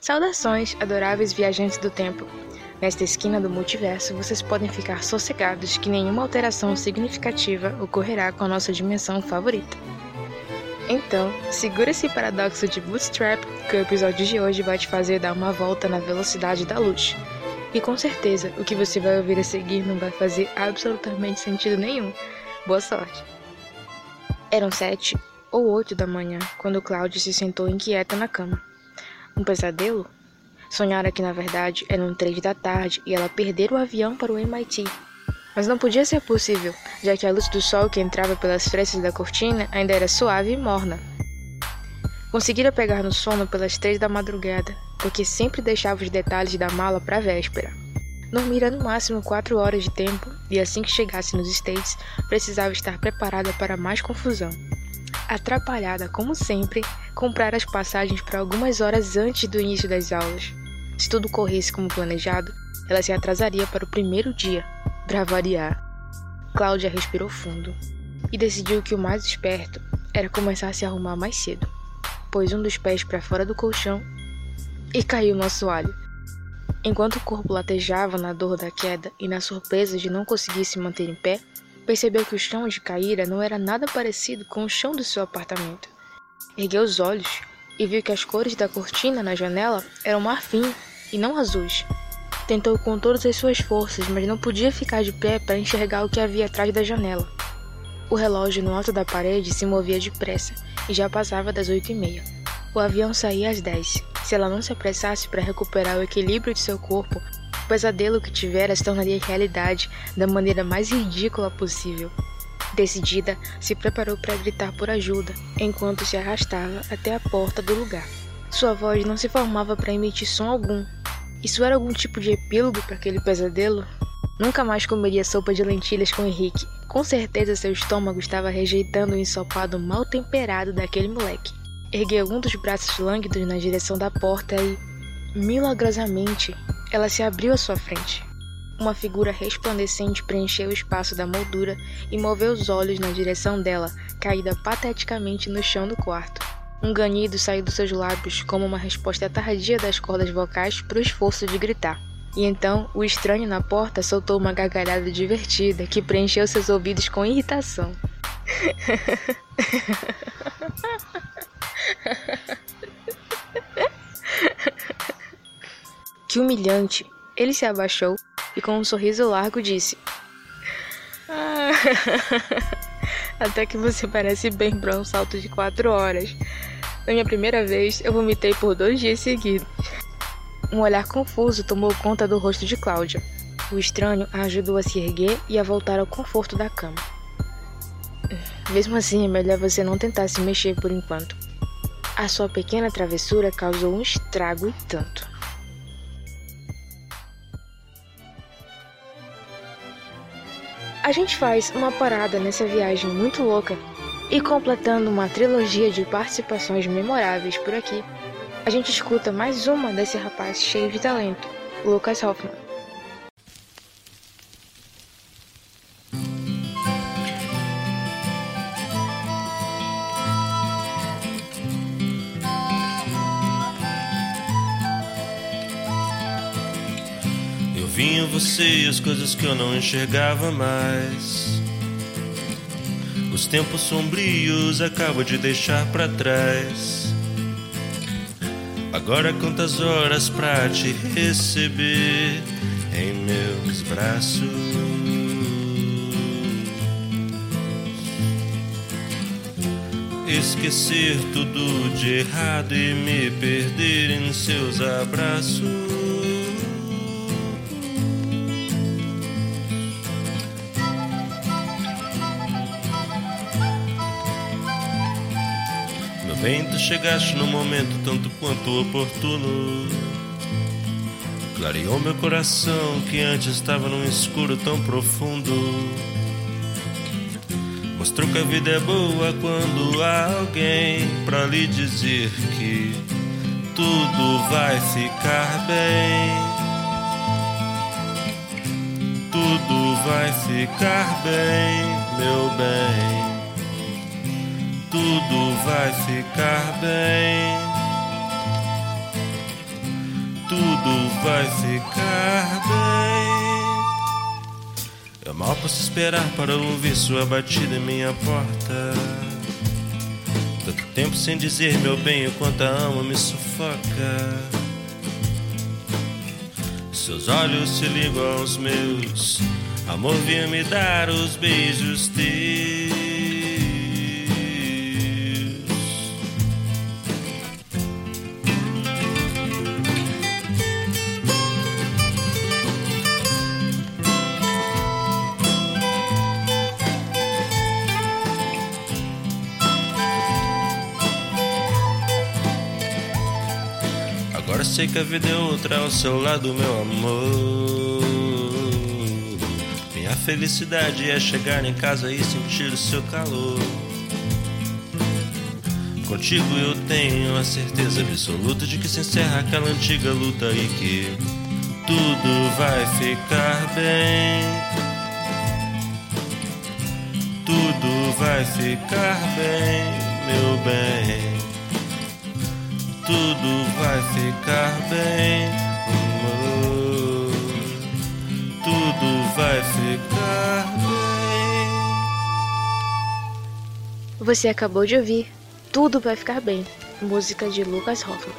Saudações, adoráveis viajantes do tempo. Nesta esquina do multiverso, vocês podem ficar sossegados que nenhuma alteração significativa ocorrerá com a nossa dimensão favorita. Então, segura esse paradoxo de Bootstrap, que o episódio de hoje vai te fazer dar uma volta na velocidade da luz. E com certeza, o que você vai ouvir a seguir não vai fazer absolutamente sentido nenhum. Boa sorte! Eram sete ou oito da manhã quando Cláudia se sentou inquieta na cama. Um pesadelo? Sonhara que na verdade eram três da tarde e ela perdera o avião para o MIT. Mas não podia ser possível, já que a luz do sol que entrava pelas frestas da cortina ainda era suave e morna. Conseguira pegar no sono pelas três da madrugada, porque sempre deixava os detalhes da mala para a véspera. Dormira no máximo quatro horas de tempo e assim que chegasse nos States, precisava estar preparada para mais confusão. Atrapalhada como sempre, comprar as passagens para algumas horas antes do início das aulas. Se tudo corresse como planejado, ela se atrasaria para o primeiro dia, para variar. Cláudia respirou fundo e decidiu que o mais esperto era começar a se arrumar mais cedo. Pôs um dos pés para fora do colchão e caiu no assoalho. Enquanto o corpo latejava na dor da queda e na surpresa de não conseguir se manter em pé, percebeu que o chão de Caíra não era nada parecido com o chão do seu apartamento. Ergueu os olhos e viu que as cores da cortina na janela eram marfim e não azuis. Tentou com todas as suas forças, mas não podia ficar de pé para enxergar o que havia atrás da janela. O relógio no alto da parede se movia depressa e já passava das oito e meia. O avião saía às dez. Se ela não se apressasse para recuperar o equilíbrio de seu corpo, pesadelo que tivera se tornaria realidade da maneira mais ridícula possível. Decidida, se preparou para gritar por ajuda, enquanto se arrastava até a porta do lugar. Sua voz não se formava para emitir som algum. Isso era algum tipo de epílogo para aquele pesadelo? Nunca mais comeria sopa de lentilhas com Henrique. Com certeza seu estômago estava rejeitando o ensopado mal temperado daquele moleque. Ergueu um dos braços lânguidos na direção da porta e, milagrosamente, ela se abriu à sua frente. Uma figura resplandecente preencheu o espaço da moldura e moveu os olhos na direção dela, caída pateticamente no chão do quarto. Um ganido saiu dos seus lábios como uma resposta tardia das cordas vocais para o esforço de gritar. E então o estranho na porta soltou uma gargalhada divertida que preencheu seus ouvidos com irritação. que humilhante! Ele se abaixou e, com um sorriso largo, disse: ah, Até que você parece bem para um salto de quatro horas. Na minha primeira vez, eu vomitei por dois dias seguidos. Um olhar confuso tomou conta do rosto de Cláudia. O estranho a ajudou a se erguer e a voltar ao conforto da cama. Mesmo assim, é melhor você não tentar se mexer por enquanto. A sua pequena travessura causou um estrago e tanto. A gente faz uma parada nessa viagem muito louca e completando uma trilogia de participações memoráveis por aqui, a gente escuta mais uma desse rapaz cheio de talento, Lucas Hoffman. Vi em você as coisas que eu não enxergava mais. Os tempos sombrios acabo de deixar para trás. Agora quantas horas pra te receber em meus braços. Esquecer tudo de errado e me perder em seus abraços. Bem, tu chegaste no momento tanto quanto oportuno. Clareou meu coração que antes estava num escuro tão profundo. Mostrou que a vida é boa quando há alguém pra lhe dizer que tudo vai ficar bem. Tudo vai ficar bem, meu bem tudo vai ficar bem. tudo vai ficar bem. Eu mal posso esperar para ouvir sua batida em minha porta. Tanto tempo sem dizer meu bem, o quanto a amo me sufoca. Seus olhos se ligam aos meus, amor, vinha me dar os beijos teus. Sei que a vida é outra ao seu lado, meu amor. Minha felicidade é chegar em casa e sentir o seu calor. Contigo eu tenho a certeza absoluta de que se encerra aquela antiga luta e que tudo vai ficar bem. Tudo vai ficar bem, ficar bem, amor. Tudo vai ficar bem. Você acabou de ouvir Tudo Vai Ficar Bem, música de Lucas Hoffman.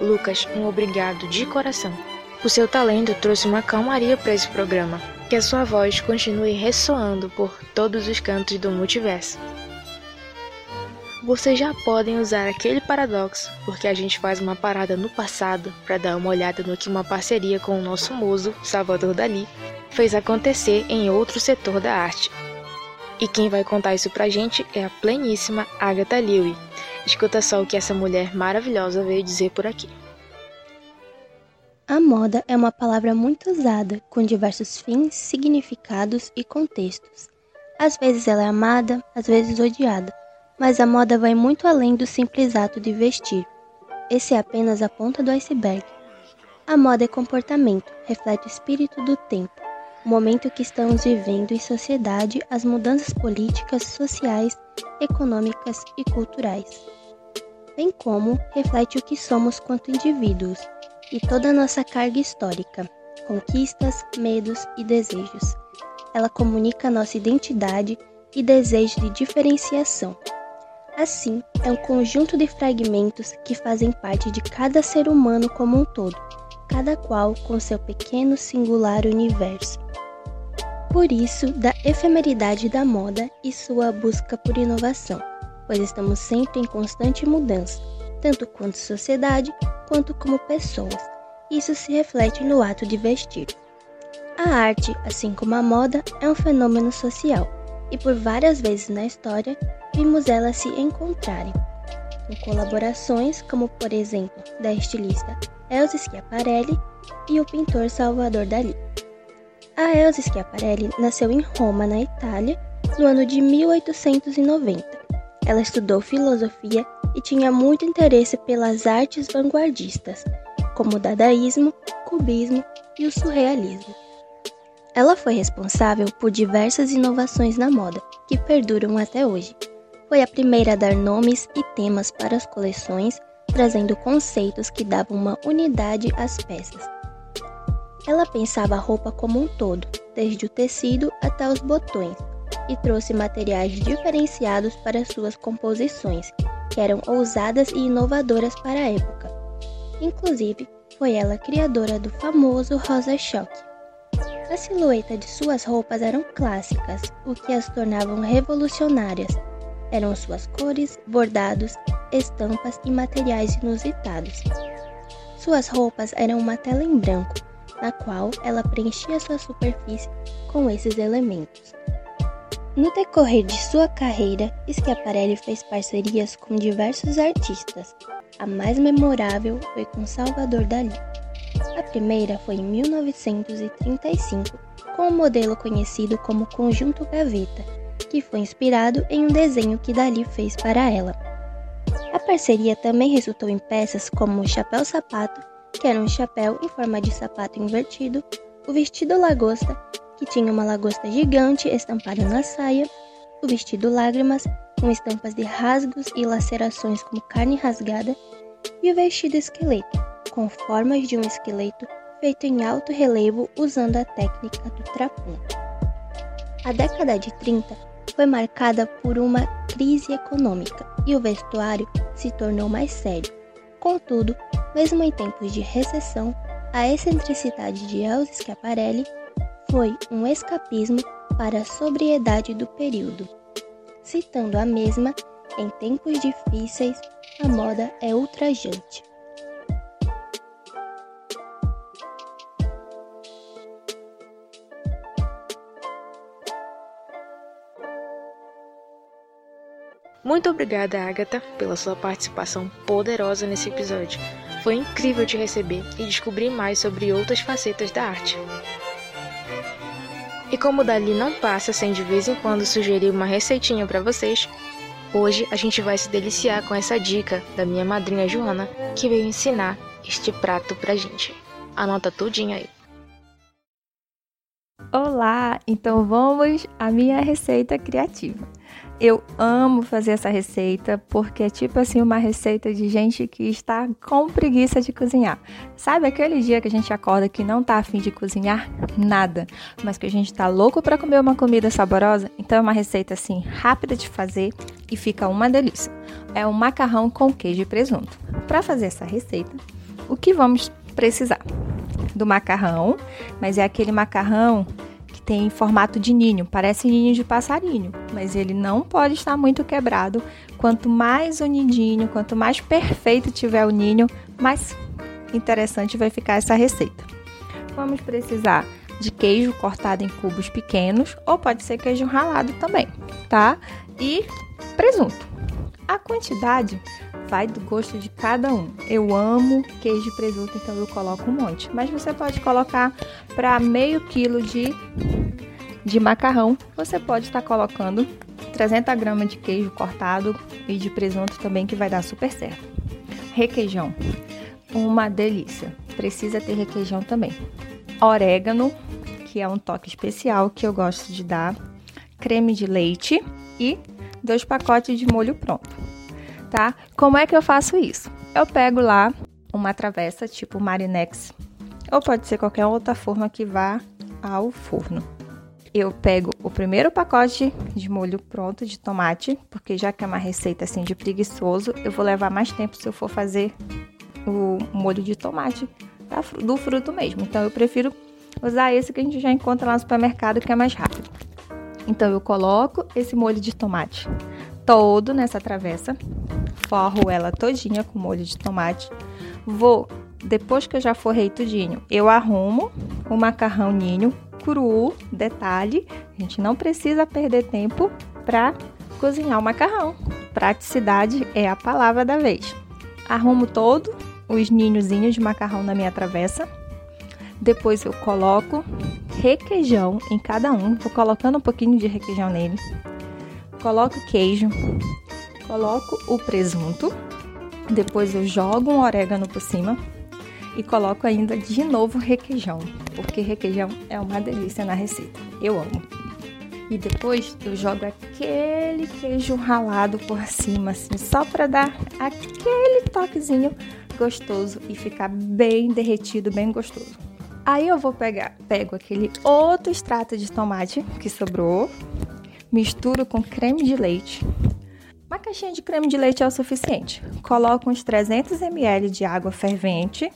Lucas, um obrigado de coração. O seu talento trouxe uma calmaria para esse programa. Que a sua voz continue ressoando por todos os cantos do multiverso vocês já podem usar aquele paradoxo, porque a gente faz uma parada no passado para dar uma olhada no que uma parceria com o nosso muso, Salvador Dali, fez acontecer em outro setor da arte. E quem vai contar isso pra gente é a pleníssima Agatha Lewy. Escuta só o que essa mulher maravilhosa veio dizer por aqui. A moda é uma palavra muito usada, com diversos fins, significados e contextos. Às vezes ela é amada, às vezes odiada mas a moda vai muito além do simples ato de vestir. Esse é apenas a ponta do iceberg. A moda é comportamento, reflete o espírito do tempo, o momento que estamos vivendo em sociedade, as mudanças políticas, sociais, econômicas e culturais. Bem como reflete o que somos quanto indivíduos e toda a nossa carga histórica, conquistas, medos e desejos. Ela comunica nossa identidade e desejo de diferenciação, Assim, é um conjunto de fragmentos que fazem parte de cada ser humano como um todo, cada qual com seu pequeno singular universo. Por isso, da efemeridade da moda e sua busca por inovação, pois estamos sempre em constante mudança, tanto quanto sociedade quanto como pessoas. Isso se reflete no ato de vestir. A arte, assim como a moda, é um fenômeno social e por várias vezes na história vimos elas se encontrarem, com colaborações como, por exemplo, da estilista Elsa Schiaparelli e o pintor Salvador Dalí. A Elsa Schiaparelli nasceu em Roma, na Itália, no ano de 1890. Ela estudou filosofia e tinha muito interesse pelas artes vanguardistas, como o dadaísmo, cubismo e o surrealismo. Ela foi responsável por diversas inovações na moda, que perduram até hoje. Foi a primeira a dar nomes e temas para as coleções, trazendo conceitos que davam uma unidade às peças. Ela pensava a roupa como um todo, desde o tecido até os botões, e trouxe materiais diferenciados para suas composições, que eram ousadas e inovadoras para a época. Inclusive, foi ela criadora do famoso rosa choque. A silhueta de suas roupas eram clássicas, o que as tornavam revolucionárias eram suas cores, bordados, estampas e materiais inusitados. Suas roupas eram uma tela em branco, na qual ela preenchia sua superfície com esses elementos. No decorrer de sua carreira, Schiaparelli fez parcerias com diversos artistas. A mais memorável foi com Salvador Dalí. A primeira foi em 1935, com o um modelo conhecido como Conjunto Gaveta, que foi inspirado em um desenho que Dali fez para ela. A parceria também resultou em peças como o chapéu sapato, que era um chapéu em forma de sapato invertido, o vestido lagosta, que tinha uma lagosta gigante estampada na saia, o vestido lágrimas, com estampas de rasgos e lacerações como carne rasgada, e o vestido esqueleto, com formas de um esqueleto feito em alto relevo usando a técnica do trapum. A década de 30 foi marcada por uma crise econômica e o vestuário se tornou mais sério. Contudo, mesmo em tempos de recessão, a excentricidade de Elsa Schiaparelli foi um escapismo para a sobriedade do período. Citando a mesma, em tempos difíceis, a moda é ultrajante. Muito obrigada, Agatha, pela sua participação poderosa nesse episódio. Foi incrível te receber e descobrir mais sobre outras facetas da arte. E como dali não passa sem de vez em quando sugerir uma receitinha para vocês, hoje a gente vai se deliciar com essa dica da minha madrinha Joana, que veio ensinar este prato pra gente. Anota tudinho aí. Olá, então vamos à minha receita criativa. Eu amo fazer essa receita porque é tipo assim uma receita de gente que está com preguiça de cozinhar. Sabe aquele dia que a gente acorda que não tá afim de cozinhar nada, mas que a gente tá louco para comer uma comida saborosa? Então é uma receita assim rápida de fazer e fica uma delícia. É um macarrão com queijo e presunto. Para fazer essa receita, o que vamos precisar? Do macarrão, mas é aquele macarrão tem formato de ninho, parece ninho de passarinho, mas ele não pode estar muito quebrado. Quanto mais unidinho, quanto mais perfeito tiver o ninho, mais interessante vai ficar essa receita. Vamos precisar de queijo cortado em cubos pequenos, ou pode ser queijo ralado também, tá? E presunto. A quantidade vai do gosto de cada um. Eu amo queijo e presunto, então eu coloco um monte. Mas você pode colocar para meio quilo de, de macarrão. Você pode estar colocando 300 gramas de queijo cortado e de presunto também, que vai dar super certo. Requeijão, uma delícia. Precisa ter requeijão também. Orégano, que é um toque especial que eu gosto de dar. Creme de leite e dois pacotes de molho pronto tá? Como é que eu faço isso? Eu pego lá uma travessa tipo Marinex, ou pode ser qualquer outra forma que vá ao forno. Eu pego o primeiro pacote de molho pronto de tomate, porque já que é uma receita assim de preguiçoso, eu vou levar mais tempo se eu for fazer o molho de tomate do fruto mesmo. Então eu prefiro usar esse que a gente já encontra lá no supermercado, que é mais rápido. Então eu coloco esse molho de tomate todo nessa travessa, forro ela todinha com molho de tomate. Vou, depois que eu já forrei tudinho, eu arrumo o macarrão ninho cru, detalhe, a gente não precisa perder tempo para cozinhar o macarrão. Praticidade é a palavra da vez. Arrumo todo os ninhozinhos de macarrão na minha travessa. Depois eu coloco requeijão em cada um, vou colocando um pouquinho de requeijão nele coloco queijo, coloco o presunto, depois eu jogo um orégano por cima e coloco ainda de novo requeijão, porque requeijão é uma delícia na receita. Eu amo. E depois eu jogo aquele queijo ralado por cima, assim, só para dar aquele toquezinho gostoso e ficar bem derretido, bem gostoso. Aí eu vou pegar, pego aquele outro extrato de tomate que sobrou, misturo com creme de leite. Uma caixinha de creme de leite é o suficiente. Coloco uns 300 ml de água fervente.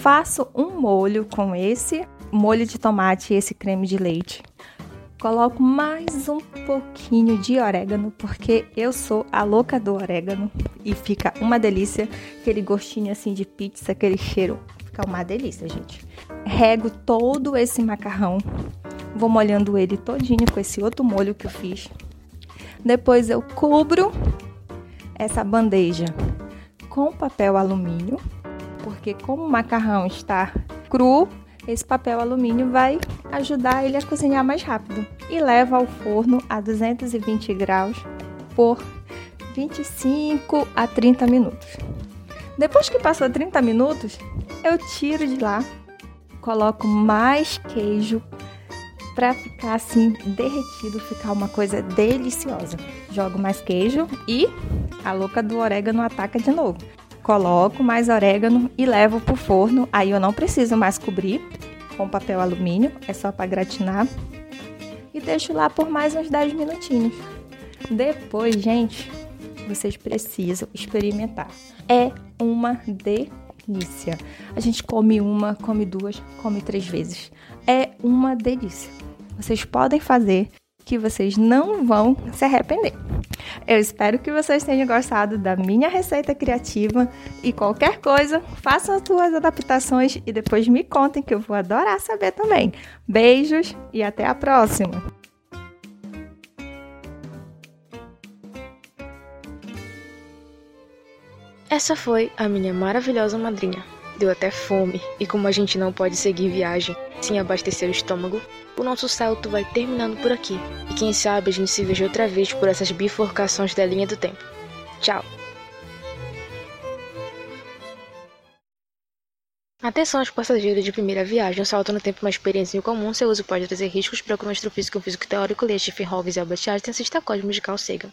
Faço um molho com esse molho de tomate e esse creme de leite. Coloco mais um pouquinho de orégano, porque eu sou a louca do orégano e fica uma delícia, aquele gostinho assim de pizza, aquele cheiro, fica uma delícia, gente. Rego todo esse macarrão Vou molhando ele todinho com esse outro molho que eu fiz. Depois eu cubro essa bandeja com papel alumínio, porque como o macarrão está cru, esse papel alumínio vai ajudar ele a cozinhar mais rápido. E levo ao forno a 220 graus por 25 a 30 minutos. Depois que passou 30 minutos, eu tiro de lá, coloco mais queijo para ficar assim derretido, ficar uma coisa deliciosa. Jogo mais queijo e a louca do orégano ataca de novo. Coloco mais orégano e levo pro forno. Aí eu não preciso mais cobrir com papel alumínio, é só para gratinar. E deixo lá por mais uns 10 minutinhos. Depois, gente, vocês precisam experimentar. É uma delícia. A gente come uma, come duas, come três vezes. É uma delícia. Vocês podem fazer que vocês não vão se arrepender. Eu espero que vocês tenham gostado da minha receita criativa e qualquer coisa, façam as suas adaptações e depois me contem que eu vou adorar saber também. Beijos e até a próxima! Essa foi a minha maravilhosa madrinha. Deu até fome, e como a gente não pode seguir viagem sem abastecer o estômago, o nosso salto vai terminando por aqui. E quem sabe a gente se veja outra vez por essas bifurcações da linha do tempo. Tchau! Atenção aos passageiros de primeira viagem, o salto no tempo é uma experiência incomum, seu uso pode trazer riscos, procure um astrofísico, físico teórico, leia Stephen Hawking e Albert Einstein, assista a Cosmos de Carl Sagan.